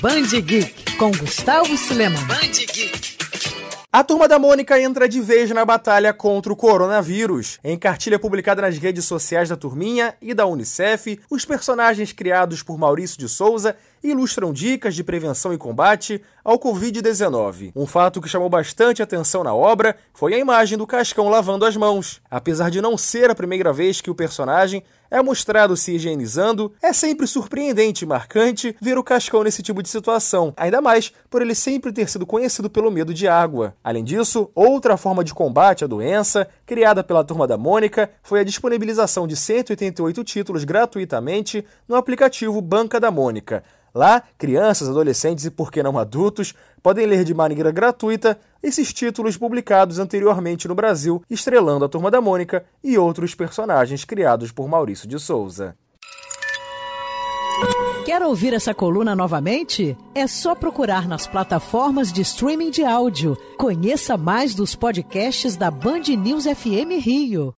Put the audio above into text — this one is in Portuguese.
Band Geek com Gustavo Suleman. Band Geek. A turma da Mônica entra de vez na batalha contra o coronavírus. Em cartilha publicada nas redes sociais da turminha e da Unicef, os personagens criados por Maurício de Souza ilustram dicas de prevenção e combate ao Covid-19. Um fato que chamou bastante atenção na obra foi a imagem do Cascão lavando as mãos. Apesar de não ser a primeira vez que o personagem é mostrado se higienizando, é sempre surpreendente e marcante ver o Cascão nesse tipo de situação, ainda mais por ele sempre ter sido conhecido pelo medo de água. Além disso, outra forma de combate à doença, criada pela Turma da Mônica, foi a disponibilização de 188 títulos gratuitamente no aplicativo Banca da Mônica. Lá, crianças, adolescentes e, por que não adultos, podem ler de maneira gratuita esses títulos publicados anteriormente no Brasil, estrelando a Turma da Mônica e outros personagens criados por Maurício de Souza. Quer ouvir essa coluna novamente? É só procurar nas plataformas de streaming de áudio. Conheça mais dos podcasts da Band News FM Rio.